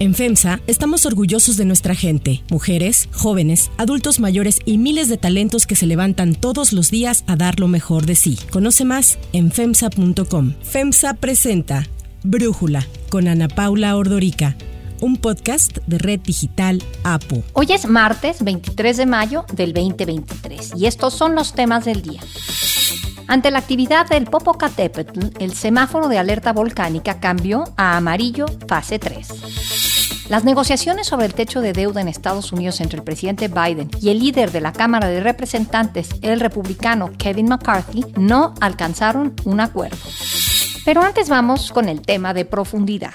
En FEMSA estamos orgullosos de nuestra gente, mujeres, jóvenes, adultos mayores y miles de talentos que se levantan todos los días a dar lo mejor de sí. Conoce más en FEMSA.com. FEMSA presenta Brújula con Ana Paula Ordorica un podcast de Red Digital APO. Hoy es martes 23 de mayo del 2023 y estos son los temas del día. Ante la actividad del Popocatépetl, el semáforo de alerta volcánica cambió a amarillo fase 3. Las negociaciones sobre el techo de deuda en Estados Unidos entre el presidente Biden y el líder de la Cámara de Representantes, el republicano Kevin McCarthy, no alcanzaron un acuerdo. Pero antes vamos con el tema de profundidad.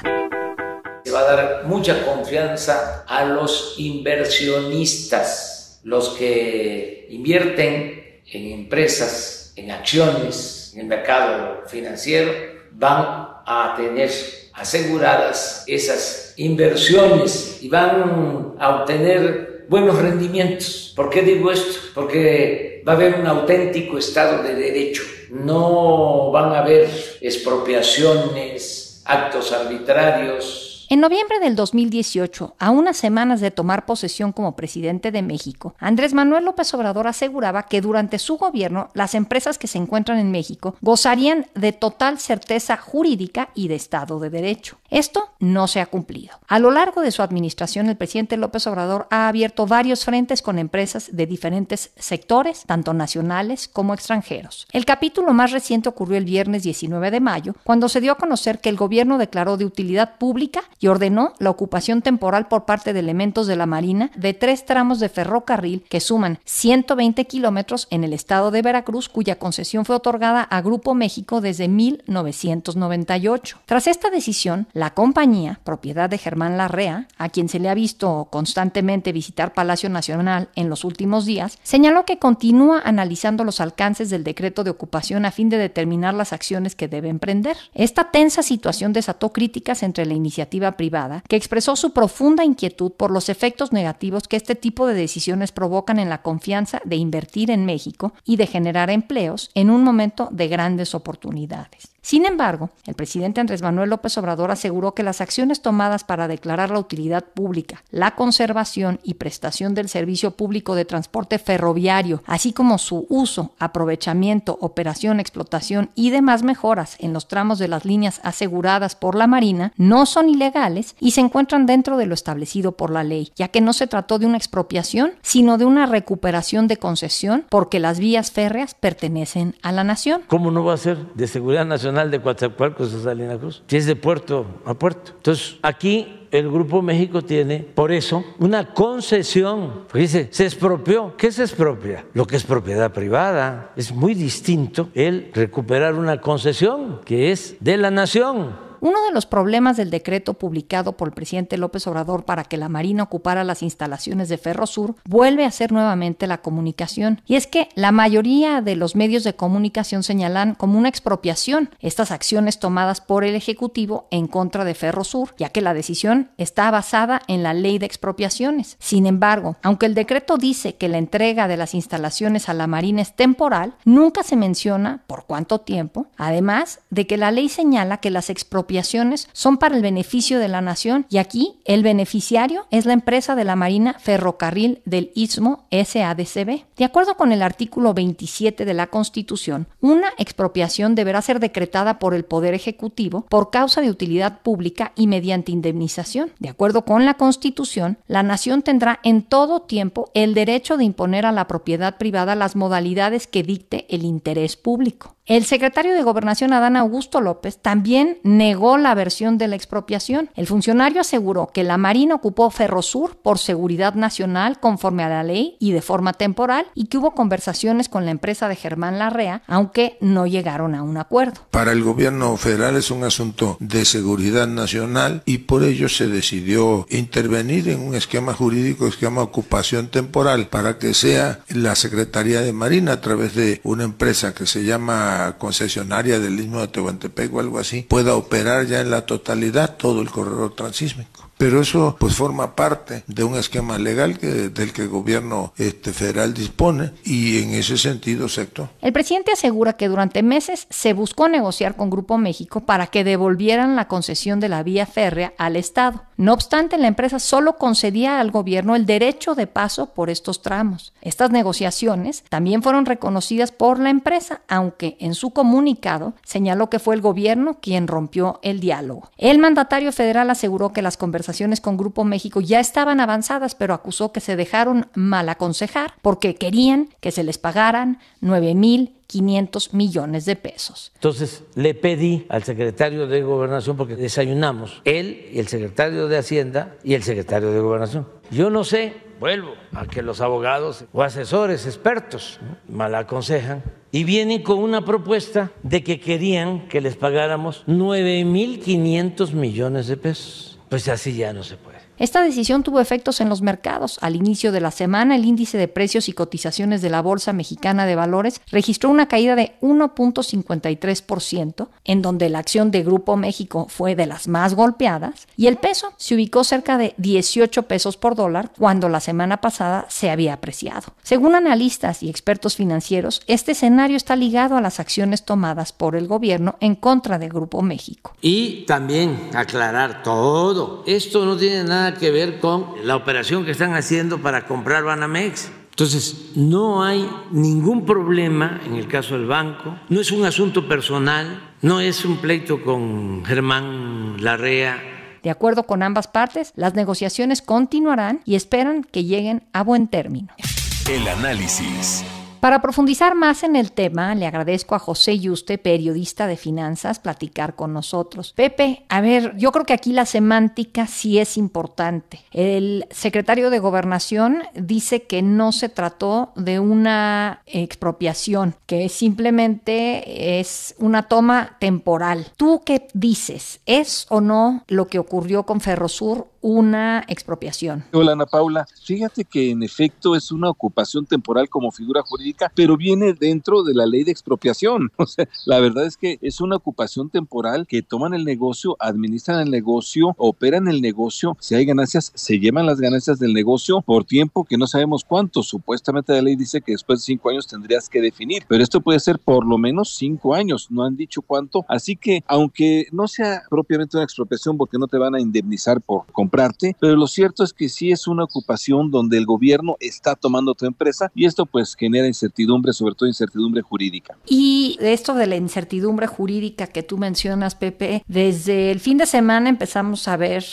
Se va a dar mucha confianza a los inversionistas, los que invierten en empresas en acciones en el mercado financiero van a tener aseguradas esas inversiones y van a obtener buenos rendimientos. ¿Por qué digo esto? Porque va a haber un auténtico Estado de Derecho. No van a haber expropiaciones, actos arbitrarios, en noviembre del 2018, a unas semanas de tomar posesión como presidente de México, Andrés Manuel López Obrador aseguraba que durante su gobierno las empresas que se encuentran en México gozarían de total certeza jurídica y de Estado de Derecho. Esto no se ha cumplido. A lo largo de su administración, el presidente López Obrador ha abierto varios frentes con empresas de diferentes sectores, tanto nacionales como extranjeros. El capítulo más reciente ocurrió el viernes 19 de mayo, cuando se dio a conocer que el gobierno declaró de utilidad pública y ordenó la ocupación temporal por parte de elementos de la Marina de tres tramos de ferrocarril que suman 120 kilómetros en el estado de Veracruz, cuya concesión fue otorgada a Grupo México desde 1998. Tras esta decisión, la compañía, propiedad de Germán Larrea, a quien se le ha visto constantemente visitar Palacio Nacional en los últimos días, señaló que continúa analizando los alcances del decreto de ocupación a fin de determinar las acciones que debe emprender. Esta tensa situación desató críticas entre la iniciativa privada, que expresó su profunda inquietud por los efectos negativos que este tipo de decisiones provocan en la confianza de invertir en México y de generar empleos en un momento de grandes oportunidades. Sin embargo, el presidente Andrés Manuel López Obrador aseguró que las acciones tomadas para declarar la utilidad pública, la conservación y prestación del servicio público de transporte ferroviario, así como su uso, aprovechamiento, operación, explotación y demás mejoras en los tramos de las líneas aseguradas por la Marina, no son ilegales y se encuentran dentro de lo establecido por la ley, ya que no se trató de una expropiación, sino de una recuperación de concesión porque las vías férreas pertenecen a la nación. ¿Cómo no va a ser de seguridad nacional? De Coatzacoalcos a Salina Cruz, que es de puerto a puerto. Entonces, aquí el Grupo México tiene, por eso, una concesión. dice, se expropió. ¿Qué se expropia? Lo que es propiedad privada. Es muy distinto el recuperar una concesión que es de la nación. Uno de los problemas del decreto publicado por el presidente López Obrador para que la Marina ocupara las instalaciones de Ferrosur vuelve a ser nuevamente la comunicación. Y es que la mayoría de los medios de comunicación señalan como una expropiación estas acciones tomadas por el Ejecutivo en contra de Ferrosur, ya que la decisión está basada en la ley de expropiaciones. Sin embargo, aunque el decreto dice que la entrega de las instalaciones a la Marina es temporal, nunca se menciona por cuánto tiempo, además de que la ley señala que las expropiaciones son para el beneficio de la nación y aquí el beneficiario es la empresa de la Marina Ferrocarril del Istmo SADCB. De acuerdo con el artículo 27 de la Constitución, una expropiación deberá ser decretada por el Poder Ejecutivo por causa de utilidad pública y mediante indemnización. De acuerdo con la Constitución, la nación tendrá en todo tiempo el derecho de imponer a la propiedad privada las modalidades que dicte el interés público. El secretario de Gobernación Adán Augusto López también negó la versión de la expropiación. El funcionario aseguró que la Marina ocupó Ferrosur por seguridad nacional conforme a la ley y de forma temporal y que hubo conversaciones con la empresa de Germán Larrea, aunque no llegaron a un acuerdo. Para el gobierno federal es un asunto de seguridad nacional y por ello se decidió intervenir en un esquema jurídico, esquema de ocupación temporal, para que sea la Secretaría de Marina a través de una empresa que se llama concesionaria del Istmo de Tehuantepec o algo así pueda operar ya en la totalidad todo el corredor transísmico. Pero eso pues forma parte de un esquema legal que, del que el gobierno este, federal dispone y en ese sentido se El presidente asegura que durante meses se buscó negociar con Grupo México para que devolvieran la concesión de la vía férrea al Estado No obstante, la empresa solo concedía al gobierno el derecho de paso por estos tramos. Estas negociaciones también fueron reconocidas por la empresa, aunque en su comunicado señaló que fue el gobierno quien rompió el diálogo. El mandatario federal aseguró que las conversaciones con Grupo México ya estaban avanzadas, pero acusó que se dejaron mal aconsejar porque querían que se les pagaran 9 mil 500 millones de pesos. Entonces le pedí al secretario de Gobernación, porque desayunamos, él y el secretario de Hacienda y el secretario de Gobernación. Yo no sé, vuelvo a que los abogados o asesores expertos mal aconsejan y vienen con una propuesta de que querían que les pagáramos 9.500 millones de pesos. Pues así ya no se puede. Esta decisión tuvo efectos en los mercados. Al inicio de la semana, el índice de precios y cotizaciones de la Bolsa Mexicana de Valores registró una caída de 1.53%, en donde la acción de Grupo México fue de las más golpeadas, y el peso se ubicó cerca de 18 pesos por dólar cuando la semana pasada se había apreciado. Según analistas y expertos financieros, este escenario está ligado a las acciones tomadas por el gobierno en contra de Grupo México. Y también aclarar todo, esto no tiene nada que ver con la operación que están haciendo para comprar Banamex. Entonces, no hay ningún problema en el caso del banco, no es un asunto personal, no es un pleito con Germán Larrea. De acuerdo con ambas partes, las negociaciones continuarán y esperan que lleguen a buen término. El análisis. Para profundizar más en el tema, le agradezco a José Yuste, periodista de finanzas, platicar con nosotros. Pepe, a ver, yo creo que aquí la semántica sí es importante. El secretario de Gobernación dice que no se trató de una expropiación, que simplemente es una toma temporal. ¿Tú qué dices? ¿Es o no lo que ocurrió con Ferrosur una expropiación? Hola Ana Paula, fíjate que en efecto es una ocupación temporal como figura jurídica, pero viene dentro de la ley de expropiación. O sea, la verdad es que es una ocupación temporal que toman el negocio, administran el negocio, operan el negocio, si hay ganancias, se llevan las ganancias del negocio por tiempo que no sabemos cuánto. Supuestamente la ley dice que después de cinco años tendrías que definir, pero esto puede ser por lo menos cinco años, no han dicho cuánto. Así que aunque no sea propiamente una expropiación porque no te van a indemnizar por pero lo cierto es que sí es una ocupación donde el gobierno está tomando tu empresa y esto pues genera incertidumbre, sobre todo incertidumbre jurídica. Y esto de la incertidumbre jurídica que tú mencionas, Pepe, desde el fin de semana empezamos a ver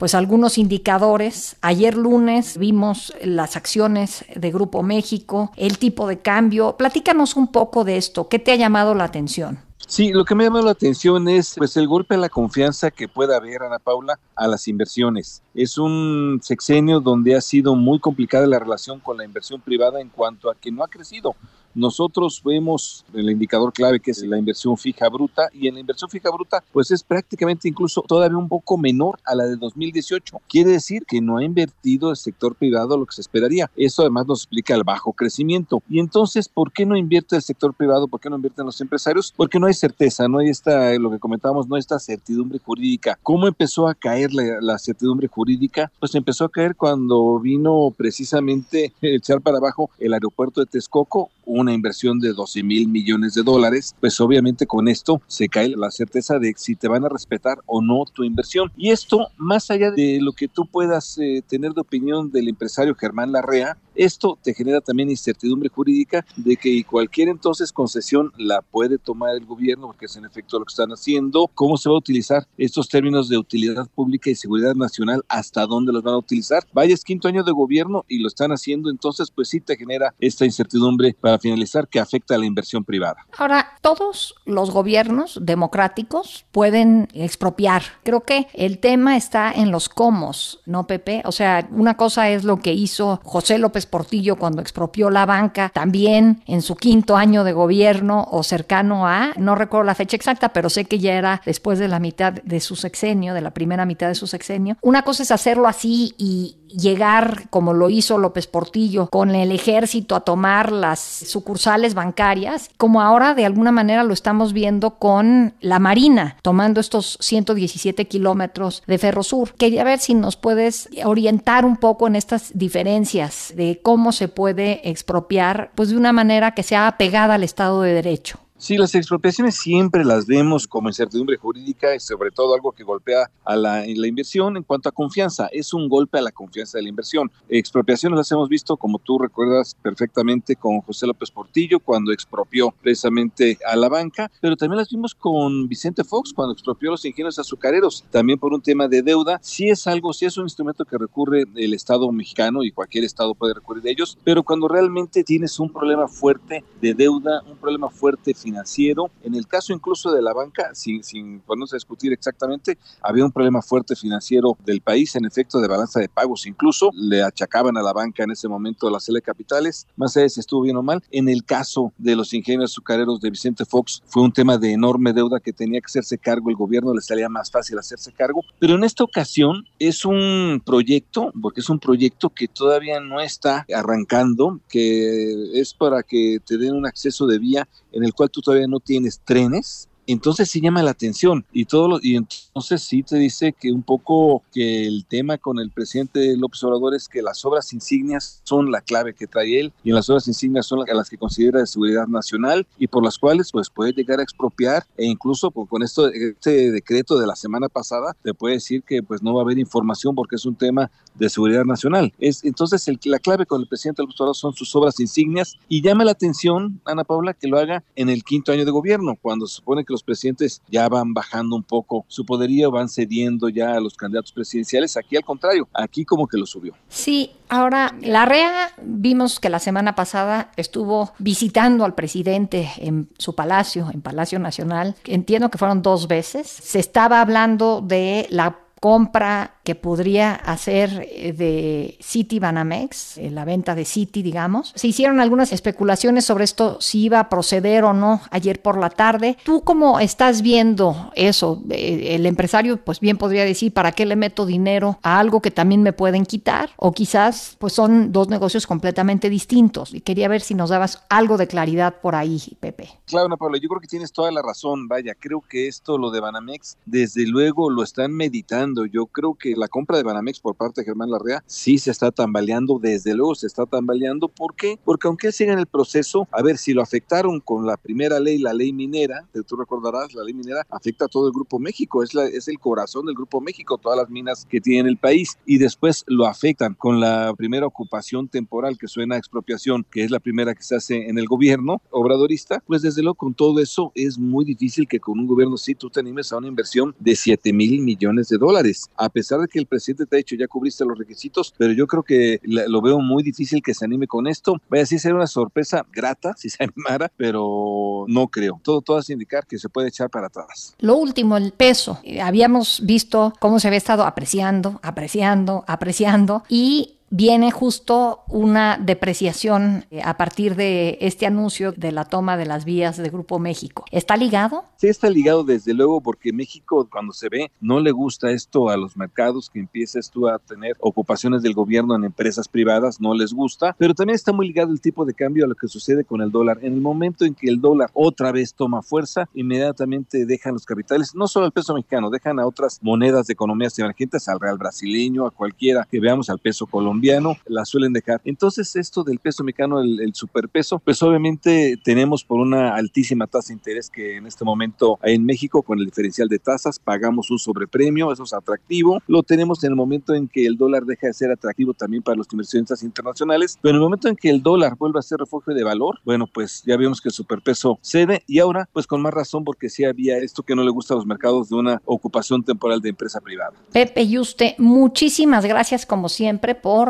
pues algunos indicadores. Ayer lunes vimos las acciones de Grupo México, el tipo de cambio. Platícanos un poco de esto. ¿Qué te ha llamado la atención? Sí, lo que me llama la atención es pues el golpe a la confianza que pueda haber, Ana Paula, a las inversiones. Es un sexenio donde ha sido muy complicada la relación con la inversión privada en cuanto a que no ha crecido. Nosotros vemos el indicador clave que es la inversión fija bruta y en la inversión fija bruta pues es prácticamente incluso todavía un poco menor a la de 2018. Quiere decir que no ha invertido el sector privado lo que se esperaría. Eso además nos explica el bajo crecimiento. Y entonces, ¿por qué no invierte el sector privado? ¿Por qué no invierten los empresarios? Porque no hay certeza, no hay esta, lo que comentábamos, no hay esta certidumbre jurídica. ¿Cómo empezó a caer la, certidumbre jurídica? Pues empezó a caer cuando vino precisamente echar para abajo el aeropuerto de Texcoco, una inversión de 12 mil millones de dólares, pues obviamente con esto se cae la certeza de si te van a respetar o no tu inversión. Y esto, más allá de lo que tú puedas eh, tener de opinión del empresario Germán Larrea, esto te genera también incertidumbre jurídica de que cualquier entonces concesión la puede tomar el gobierno, porque es en efecto lo que están haciendo. ¿Cómo se va a utilizar estos términos de utilidad pública y seguridad nacional? ¿Hasta dónde los van a utilizar? Vaya, es quinto año de gobierno y lo están haciendo, entonces pues sí te genera esta incertidumbre para finalizar que afecta a la inversión privada. Ahora, todos los gobiernos democráticos pueden expropiar. Creo que el tema está en los cómo, ¿no, Pepe? O sea, una cosa es lo que hizo José López Portillo cuando expropió la banca, también en su quinto año de gobierno o cercano a, no recuerdo la fecha exacta, pero sé que ya era después de la mitad de su sexenio, de la primera mitad de su sexenio. Una cosa es hacerlo así y llegar, como lo hizo López Portillo, con el ejército a tomar las sucursales bancarias, como ahora de alguna manera lo estamos viendo con la Marina, tomando estos 117 kilómetros de Ferrosur. Quería ver si nos puedes orientar un poco en estas diferencias de cómo se puede expropiar, pues de una manera que sea apegada al Estado de Derecho. Sí, las expropiaciones siempre las vemos como incertidumbre jurídica y sobre todo algo que golpea a la, inversión en cuanto a confianza. Es un golpe a la confianza de la inversión. Expropiaciones las hemos visto, como tú recuerdas perfectamente, con José López Portillo cuando expropió precisamente a la banca, pero también las vimos con Vicente Fox cuando expropió los ingenios azucareros, también por un tema de deuda. Sí es algo, sí es un instrumento que recurre el Estado mexicano y cualquier Estado puede recurrir de ellos, pero cuando realmente tienes un problema fuerte de deuda, un problema fuerte financiero, en el caso incluso de la banca, sin, sin ponernos a discutir exactamente, había un problema fuerte financiero del país, en efecto de balanza de pagos, incluso le achacaban a la banca en ese momento la sede de capitales, más allá de si estuvo bien o mal. En el caso de los ingenios azucareros de Vicente Fox, fue un tema de enorme deuda que tenía que hacerse cargo el gobierno, le salía más fácil hacerse cargo, pero en esta ocasión es un proyecto, porque es un proyecto que todavía no está arrancando, que es para que te den un acceso de vía en el cual tú todavía no tienes trenes, entonces sí llama la atención. Y todo lo, y entonces sí te dice que un poco que el tema con el presidente López Obrador es que las obras insignias son la clave que trae él y las obras insignias son las, que considera de seguridad nacional y por las cuales pues puede llegar a expropiar e incluso pues, con esto este decreto de la semana pasada te puede decir que pues no va a haber información porque es un tema de seguridad nacional. Es entonces la clave con el presidente López son sus obras insignias y llama la atención Ana Paula que lo haga en el quinto año de gobierno cuando se supone que los presidentes ya van bajando un poco su poderío, van cediendo ya a los candidatos presidenciales. Aquí al contrario, aquí como que lo subió. Sí, ahora la REA vimos que la semana pasada estuvo visitando al presidente en su palacio, en Palacio Nacional. Entiendo que fueron dos veces. Se estaba hablando de la compra que podría hacer eh, de City Banamex, eh, la venta de City, digamos. Se hicieron algunas especulaciones sobre esto, si iba a proceder o no ayer por la tarde. ¿Tú cómo estás viendo eso? Eh, el empresario, pues bien podría decir, ¿para qué le meto dinero a algo que también me pueden quitar? O quizás, pues son dos negocios completamente distintos. Y quería ver si nos dabas algo de claridad por ahí, Pepe. Claro, Ana Paula, yo creo que tienes toda la razón. Vaya, creo que esto, lo de Banamex, desde luego lo están meditando yo creo que la compra de Banamex por parte de Germán Larrea sí se está tambaleando, desde luego se está tambaleando. ¿Por qué? Porque aunque siga en el proceso, a ver, si lo afectaron con la primera ley, la ley minera, tú recordarás, la ley minera afecta a todo el Grupo México, es, la, es el corazón del Grupo México, todas las minas que tiene el país, y después lo afectan con la primera ocupación temporal que suena a expropiación, que es la primera que se hace en el gobierno obradorista, pues desde luego con todo eso es muy difícil que con un gobierno sí tú te animes a una inversión de 7 mil millones de dólares a pesar de que el presidente te ha dicho ya cubriste los requisitos, pero yo creo que lo veo muy difícil que se anime con esto. Vaya, sí sería una sorpresa grata si se animara, pero no creo. Todo, todo hace indicar que se puede echar para atrás. Lo último, el peso. Habíamos visto cómo se había estado apreciando, apreciando, apreciando y viene justo una depreciación eh, a partir de este anuncio de la toma de las vías de Grupo México. ¿Está ligado? Sí, está ligado desde luego porque México cuando se ve no le gusta esto a los mercados que empieces tú a tener ocupaciones del gobierno en empresas privadas, no les gusta, pero también está muy ligado el tipo de cambio a lo que sucede con el dólar. En el momento en que el dólar otra vez toma fuerza, inmediatamente dejan los capitales, no solo el peso mexicano, dejan a otras monedas de economías emergentes, al real brasileño, a cualquiera que veamos, al peso colombiano la suelen dejar. Entonces, esto del peso mexicano, el, superpeso, pues obviamente tenemos por una altísima tasa de interés que en este momento hay en México con el diferencial de tasas, pagamos un sobrepremio, eso es atractivo. Lo tenemos en el momento en que el dólar deja de ser atractivo también para los inversionistas internacionales, pero en el momento en que el dólar vuelve a ser refugio de valor, bueno, pues ya vemos que el superpeso cede y ahora, pues con más razón, porque sí había esto que no le gusta a los mercados de una ocupación temporal de empresa privada. Pepe Yuste, muchísimas gracias como siempre por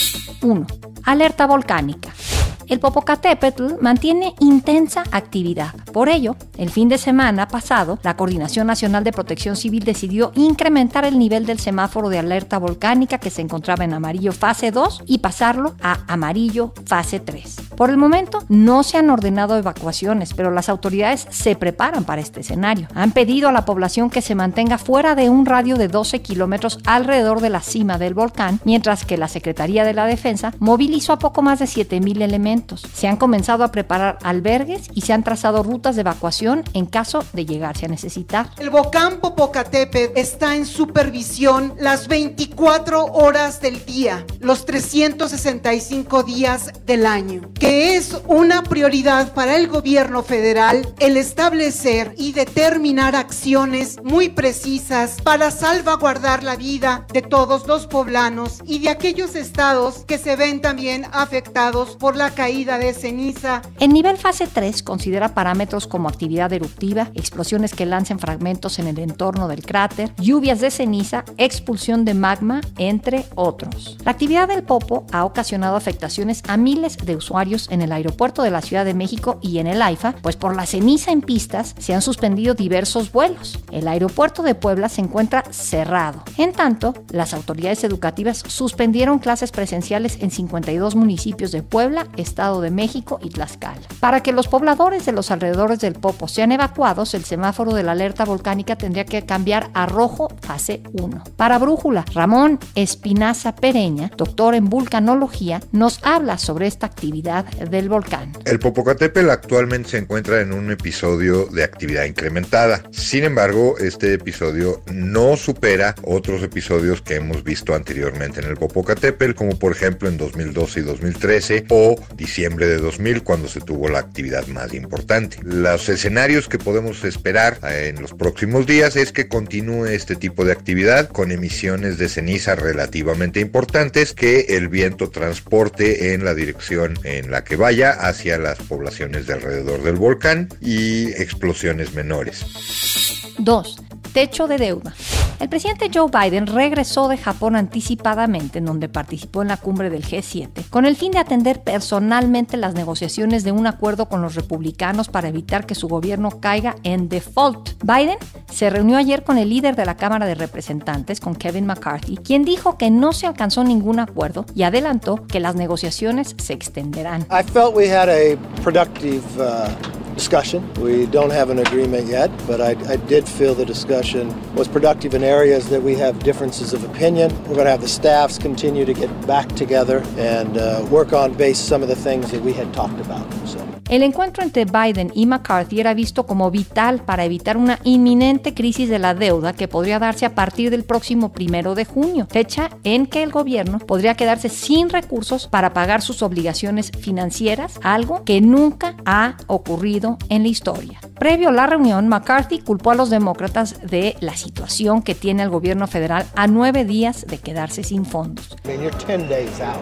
1. Alerta volcánica. el Popocatépetl mantiene intensa actividad. Por ello, el fin de semana pasado, la Coordinación Nacional de Protección Civil decidió incrementar el nivel del semáforo de alerta volcánica que se encontraba en amarillo fase 2 y pasarlo a amarillo fase 3. Por el momento no se han ordenado evacuaciones, pero las autoridades se preparan para este escenario. Han pedido a la población que se mantenga fuera de un radio de 12 kilómetros alrededor de la cima del volcán, mientras que la Secretaría de la Defensa movilizó a poco más de 7.000 elementos. Se han comenzado a preparar albergues y se han trazado rutas de evacuación en caso de llegarse a necesitar. El volcán Popocatépetl está en supervisión las 24 horas del día, los 365 días del año, que es una prioridad para el gobierno federal el establecer y determinar acciones muy precisas para salvaguardar la vida de todos los poblanos y de aquellos estados que se ven también afectados por la caída de ceniza. El nivel fase 3 considera parámetros como actividad eruptiva, explosiones que lancen fragmentos en el entorno del cráter, lluvias de ceniza, expulsión de magma, entre otros. La actividad del Popo ha ocasionado afectaciones a miles de usuarios en el aeropuerto de la Ciudad de México y en el AIFA, pues por la ceniza en pistas se han suspendido diversos vuelos. El aeropuerto de Puebla se encuentra cerrado. En tanto, las autoridades educativas suspendieron clases presenciales en 52 municipios de Puebla, Estado de México y Tlaxcala. Para que los pobladores de los alrededores del Popo sean evacuados, el semáforo de la alerta volcánica tendría que cambiar a rojo fase 1. Para Brújula, Ramón Espinaza Pereña, doctor en vulcanología, nos habla sobre esta actividad del volcán. El Popocatépetl actualmente se encuentra en un episodio de actividad incrementada. Sin embargo, este episodio no supera otros episodios que hemos visto anteriormente en el Popocatépetl, como por ejemplo en 2012 y 2013 o diciembre de 2000 cuando se tuvo la actividad más importante. Los escenarios que podemos esperar eh, en los próximos días es que continúe este tipo de actividad con emisiones de ceniza relativamente importantes que el viento transporte en la dirección en la que vaya hacia las poblaciones de alrededor del volcán y explosiones menores. 2. Techo de deuda. El presidente Joe Biden regresó de Japón anticipadamente, en donde participó en la cumbre del G7, con el fin de atender personalmente las negociaciones de un acuerdo con los republicanos para evitar que su gobierno caiga en default. Biden se reunió ayer con el líder de la Cámara de Representantes, con Kevin McCarthy, quien dijo que no se alcanzó ningún acuerdo y adelantó que las negociaciones se extenderán. I felt we had a productive uh, discussion. We don't have an agreement yet, but I, I did feel the discussion was productive in areas that we have differences of opinion. We're going to have the staffs continue to get back together and uh, work on base some of the things that we had talked about. So. El encuentro entre Biden y McCarthy era visto como vital para evitar una inminente crisis de la deuda que podría darse a partir del próximo primero de junio, fecha en que el gobierno podría quedarse sin recursos para pagar sus obligaciones financieras, algo que nunca ha ocurrido en la historia. Previo a la reunión, McCarthy culpó a los demócratas de la situación que tiene el gobierno federal a nueve días de quedarse sin fondos. You're 10 days out.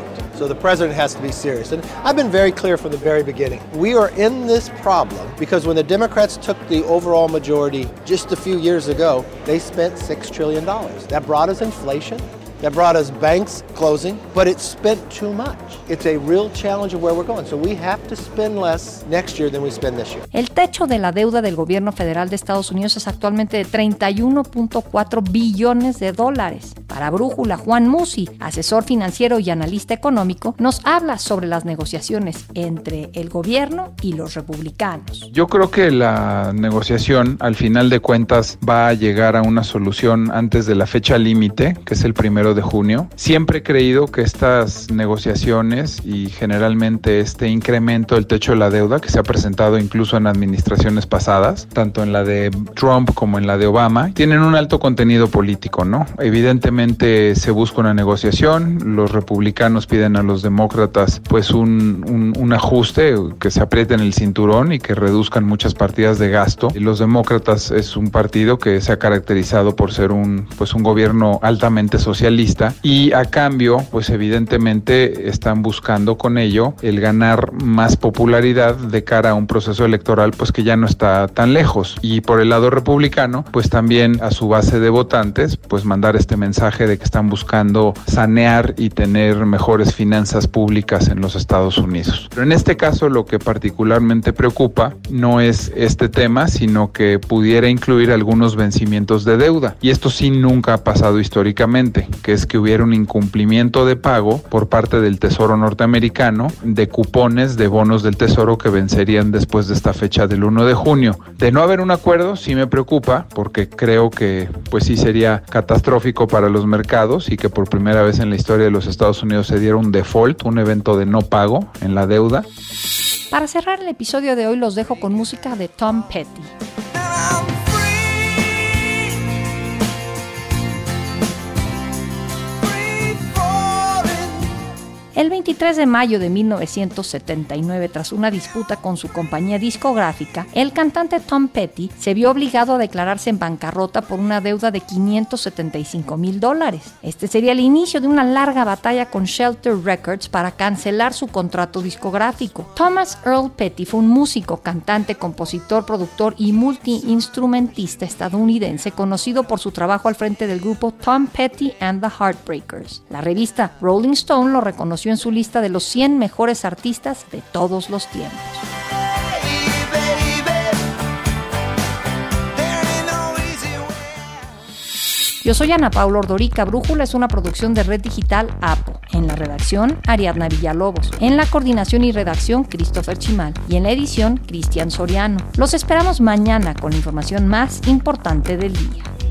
Are in this problem because when the Democrats took the overall majority just a few years ago, they spent $6 trillion. That brought us inflation. That brought us banks closing, but it spent too much. It's a real challenge of where we're going. So we have to spend less next year than we spend this year. El techo de la deuda del gobierno federal de Estados Unidos es actualmente de 31.4 billones de dólares. Para Brújula, Juan Musi, asesor financiero y analista económico, nos habla sobre las negociaciones entre el gobierno y los republicanos. Yo creo que la negociación, al final de cuentas, va a llegar a una solución antes de la fecha límite, que es el primero de junio. Siempre he creído que estas negociaciones y generalmente este incremento del techo de la deuda, que se ha presentado incluso en administraciones pasadas, tanto en la de Trump como en la de Obama, tienen un alto contenido político, ¿no? Evidentemente se busca una negociación, los republicanos piden a los demócratas pues un, un, un ajuste, que se aprieten el cinturón y que reduzcan muchas partidas de gasto. Los demócratas es un partido que se ha caracterizado por ser un, pues un gobierno altamente socialista y a cambio, pues evidentemente están buscando con ello el ganar más popularidad de cara a un proceso electoral pues que ya no está tan lejos. Y por el lado republicano, pues también a su base de votantes, pues mandar este mensaje de que están buscando sanear y tener mejores finanzas públicas en los Estados Unidos. Pero en este caso lo que particularmente preocupa no es este tema, sino que pudiera incluir algunos vencimientos de deuda. Y esto sí nunca ha pasado históricamente, que es que hubiera un incumplimiento de pago por parte del Tesoro norteamericano de cupones de bonos del Tesoro que vencerían después de esta fecha del 1 de junio. De no haber un acuerdo, sí me preocupa, porque creo que pues sí sería catastrófico para los mercados y que por primera vez en la historia de los Estados Unidos se diera un default, un evento de no pago en la deuda. Para cerrar el episodio de hoy los dejo con música de Tom Petty. El 23 de mayo de 1979, tras una disputa con su compañía discográfica, el cantante Tom Petty se vio obligado a declararse en bancarrota por una deuda de 575 mil dólares. Este sería el inicio de una larga batalla con Shelter Records para cancelar su contrato discográfico. Thomas Earl Petty fue un músico, cantante, compositor, productor y multiinstrumentista estadounidense conocido por su trabajo al frente del grupo Tom Petty and the Heartbreakers. La revista Rolling Stone lo reconoció en su lista de los 100 mejores artistas de todos los tiempos. Yo soy Ana Paula Ordorica. Brújula es una producción de Red Digital APO. En la redacción, Ariadna Villalobos. En la coordinación y redacción, Christopher Chimal. Y en la edición, Cristian Soriano. Los esperamos mañana con la información más importante del día.